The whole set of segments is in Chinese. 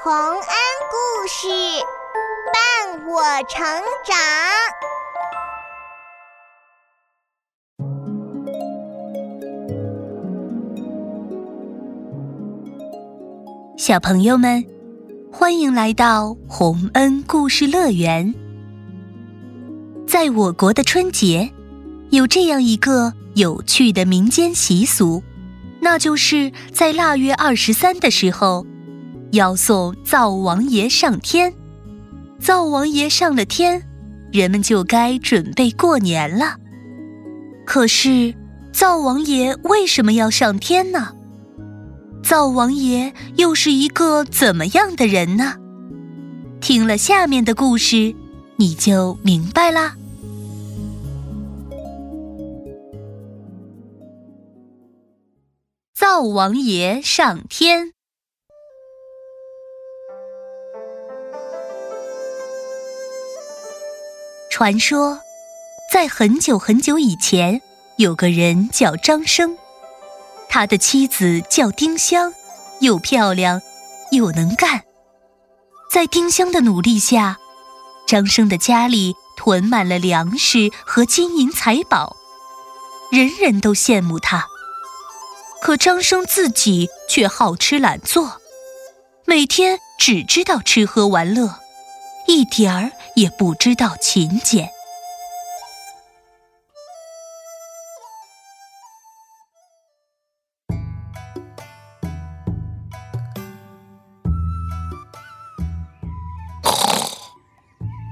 洪恩故事伴我成长，小朋友们，欢迎来到洪恩故事乐园。在我国的春节，有这样一个有趣的民间习俗，那就是在腊月二十三的时候。要送灶王爷上天，灶王爷上了天，人们就该准备过年了。可是，灶王爷为什么要上天呢？灶王爷又是一个怎么样的人呢？听了下面的故事，你就明白啦。灶王爷上天。传说，在很久很久以前，有个人叫张生，他的妻子叫丁香，又漂亮又能干。在丁香的努力下，张生的家里囤满了粮食和金银财宝，人人都羡慕他。可张生自己却好吃懒做，每天只知道吃喝玩乐。一点儿也不知道勤俭。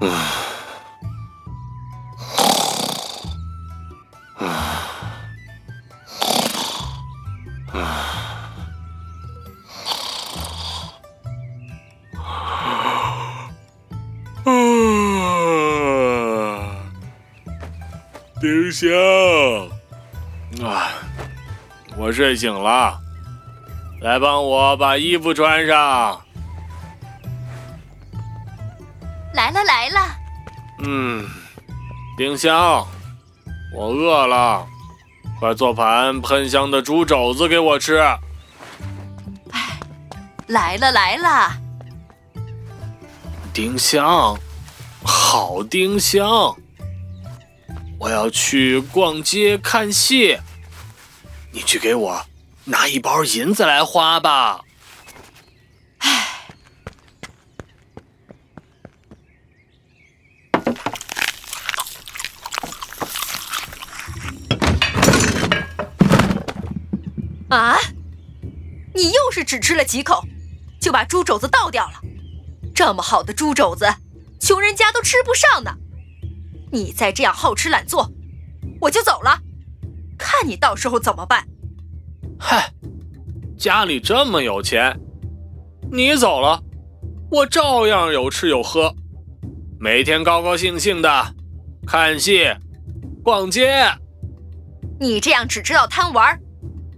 丁香，啊，我睡醒了，来帮我把衣服穿上。来了来了。嗯，丁香，我饿了，快做盘喷香的猪肘子给我吃。哎，来了来了。丁香，好丁香。我要去逛街看戏，你去给我拿一包银子来花吧。唉，啊！你又是只吃了几口，就把猪肘子倒掉了。这么好的猪肘子，穷人家都吃不上呢。你再这样好吃懒做，我就走了，看你到时候怎么办。嗨，家里这么有钱，你走了，我照样有吃有喝，每天高高兴兴的看戏、逛街。你这样只知道贪玩、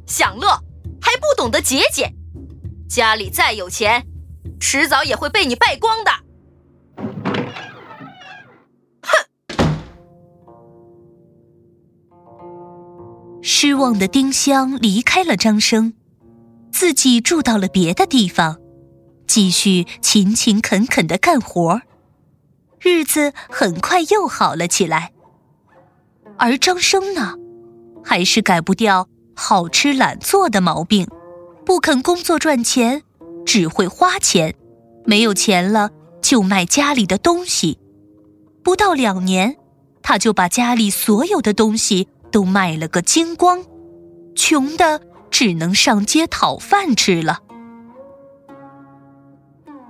享乐，还不懂得节俭，家里再有钱，迟早也会被你败光的。失望的丁香离开了张生，自己住到了别的地方，继续勤勤恳恳的干活日子很快又好了起来。而张生呢，还是改不掉好吃懒做的毛病，不肯工作赚钱，只会花钱，没有钱了就卖家里的东西。不到两年，他就把家里所有的东西。都卖了个精光，穷的只能上街讨饭吃了。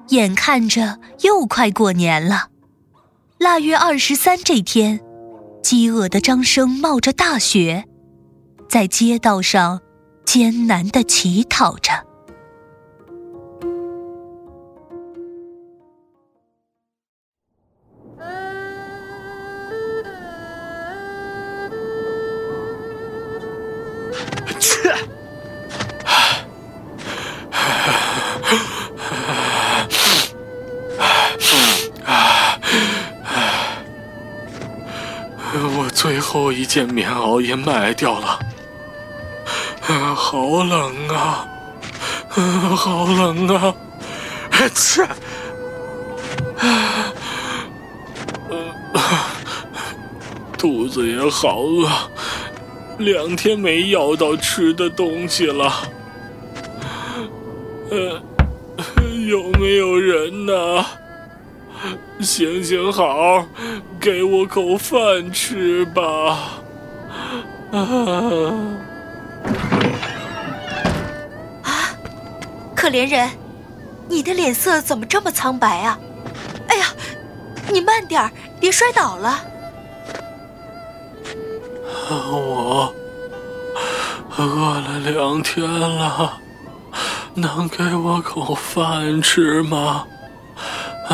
眼看着又快过年了，腊月二十三这天，饥饿的张生冒着大雪，在街道上艰难的乞讨着。最后一件棉袄也卖掉了，好冷啊，好冷啊！吃，肚子也好饿，两天没要到吃的东西了。呃，有没有人呢？行行好，给我口饭吃吧。啊！啊，可怜人，你的脸色怎么这么苍白啊？哎呀，你慢点儿，别摔倒了。我饿了两天了，能给我口饭吃吗？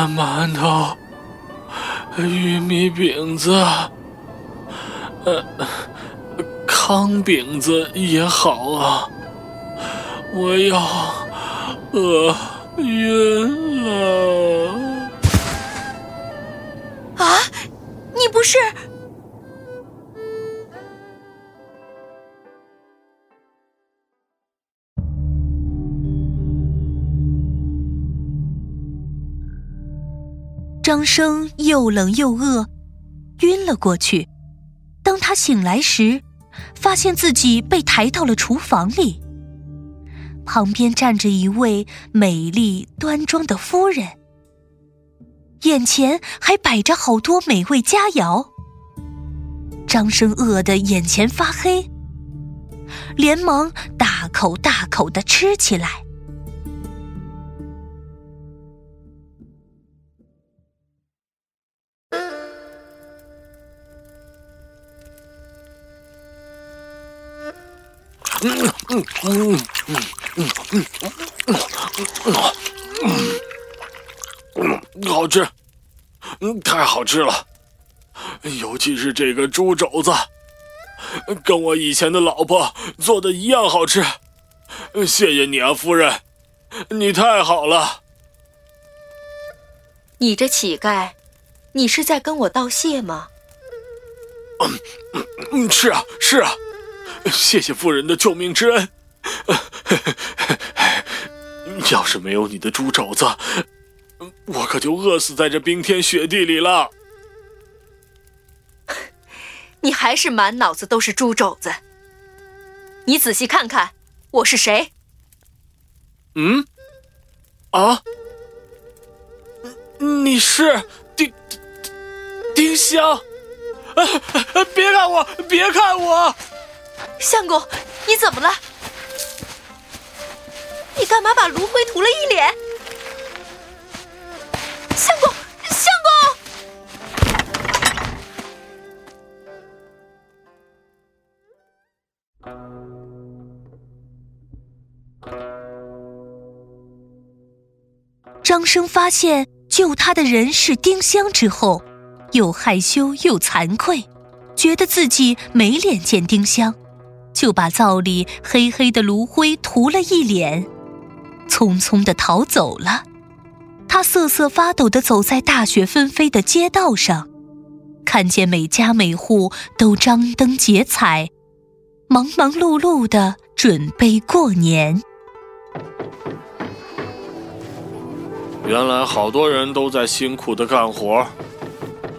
馒头、玉米饼子，呃，糠饼子也好啊。我要饿晕了。啊，你不是？张生又冷又饿，晕了过去。当他醒来时，发现自己被抬到了厨房里，旁边站着一位美丽端庄的夫人，眼前还摆着好多美味佳肴。张生饿得眼前发黑，连忙大口大口的吃起来。嗯嗯嗯嗯嗯嗯嗯嗯，好吃，嗯，太好吃了，尤其是这个猪肘子，跟我以前的老婆做的一样好吃。谢谢你啊，夫人，你太好了。你这乞丐，你是在跟我道谢吗？嗯嗯嗯，是啊，是啊。谢谢夫人的救命之恩。要是没有你的猪肘子，我可就饿死在这冰天雪地里了。你还是满脑子都是猪肘子。你仔细看看，我是谁？嗯？啊？你是丁丁香？啊！别看我，别看我！相公，你怎么了？你干嘛把炉灰涂了一脸？相公，相公！张生发现救他的人是丁香之后，又害羞又惭愧，觉得自己没脸见丁香。就把灶里黑黑的炉灰涂了一脸，匆匆的逃走了。他瑟瑟发抖的走在大雪纷飞的街道上，看见每家每户都张灯结彩，忙忙碌碌的准备过年。原来好多人都在辛苦的干活，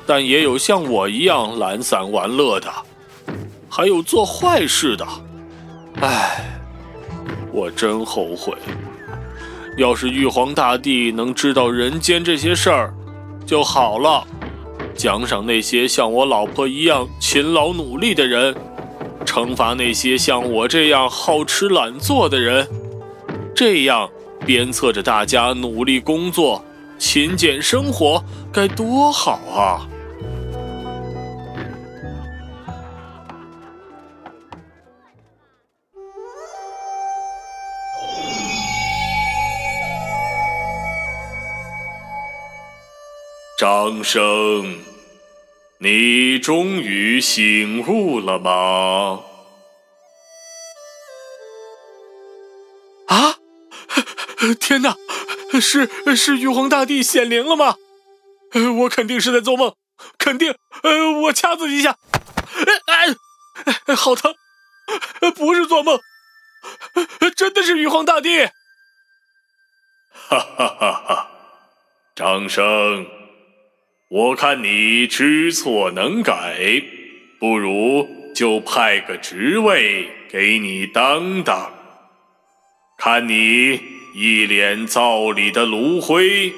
但也有像我一样懒散玩乐的。还有做坏事的，唉，我真后悔。要是玉皇大帝能知道人间这些事儿，就好了，奖赏那些像我老婆一样勤劳努力的人，惩罚那些像我这样好吃懒做的人，这样鞭策着大家努力工作、勤俭生活，该多好啊！张生，你终于醒悟了吗？啊！天哪，是是玉皇大帝显灵了吗？我肯定是在做梦，肯定。呃，我掐自己一下，哎，好疼！不是做梦，真的是玉皇大帝！哈哈哈哈。张生，我看你知错能改，不如就派个职位给你当当。看你一脸灶里的炉灰，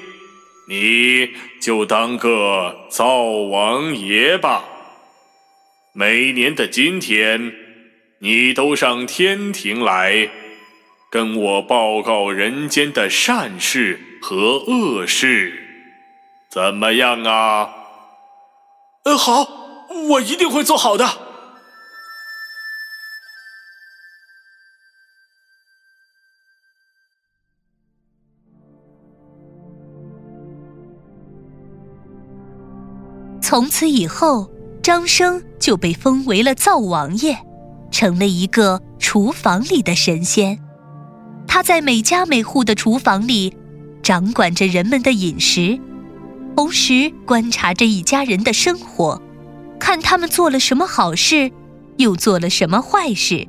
你就当个灶王爷吧。每年的今天，你都上天庭来，跟我报告人间的善事和恶事，怎么样啊？呃，好，我一定会做好的。从此以后，张生就被封为了灶王爷，成了一个厨房里的神仙。他在每家每户的厨房里，掌管着人们的饮食，同时观察着一家人的生活，看他们做了什么好事，又做了什么坏事。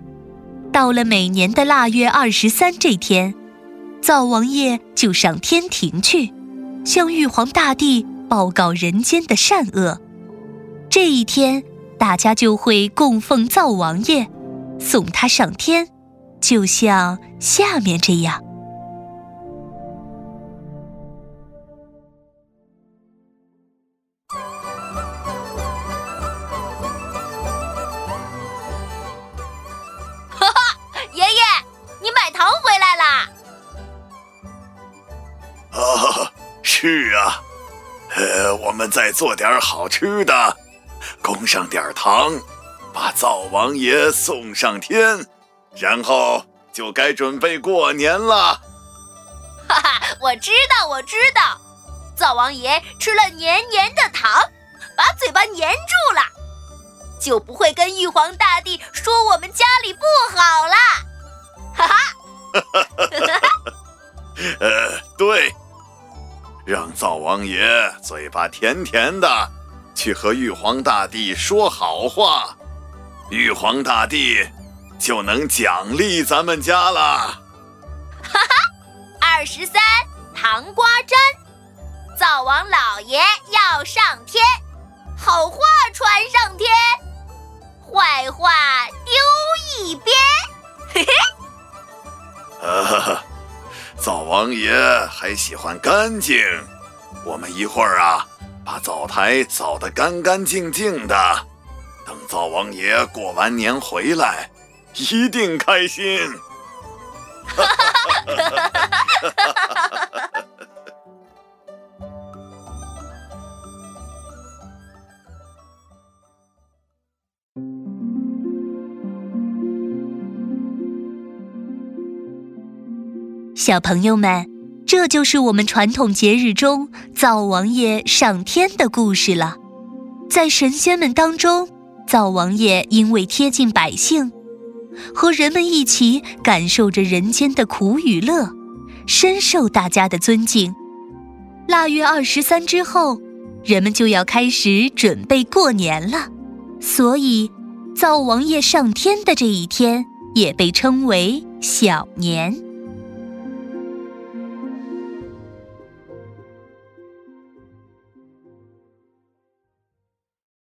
到了每年的腊月二十三这天，灶王爷就上天庭去，向玉皇大帝。报告人间的善恶，这一天大家就会供奉灶王爷，送他上天，就像下面这样。啊，是啊。呃，我们再做点好吃的，供上点糖，把灶王爷送上天，然后就该准备过年了。哈哈，我知道，我知道，灶王爷吃了黏黏的糖，把嘴巴黏住了，就不会跟玉皇大帝说我们家里不好了。哈哈哈，哈哈，呃，对。让灶王爷嘴巴甜甜的，去和玉皇大帝说好话，玉皇大帝就能奖励咱们家了。哈哈，二十三糖瓜粘，灶王老爷要上天，好话传上天，坏话丢一边。嘿嘿，啊哈哈。灶王爷还喜欢干净，我们一会儿啊，把灶台扫得干干净净的。等灶王爷过完年回来，一定开心。哈哈哈哈哈小朋友们，这就是我们传统节日中灶王爷上天的故事了。在神仙们当中，灶王爷因为贴近百姓，和人们一起感受着人间的苦与乐，深受大家的尊敬。腊月二十三之后，人们就要开始准备过年了，所以灶王爷上天的这一天也被称为小年。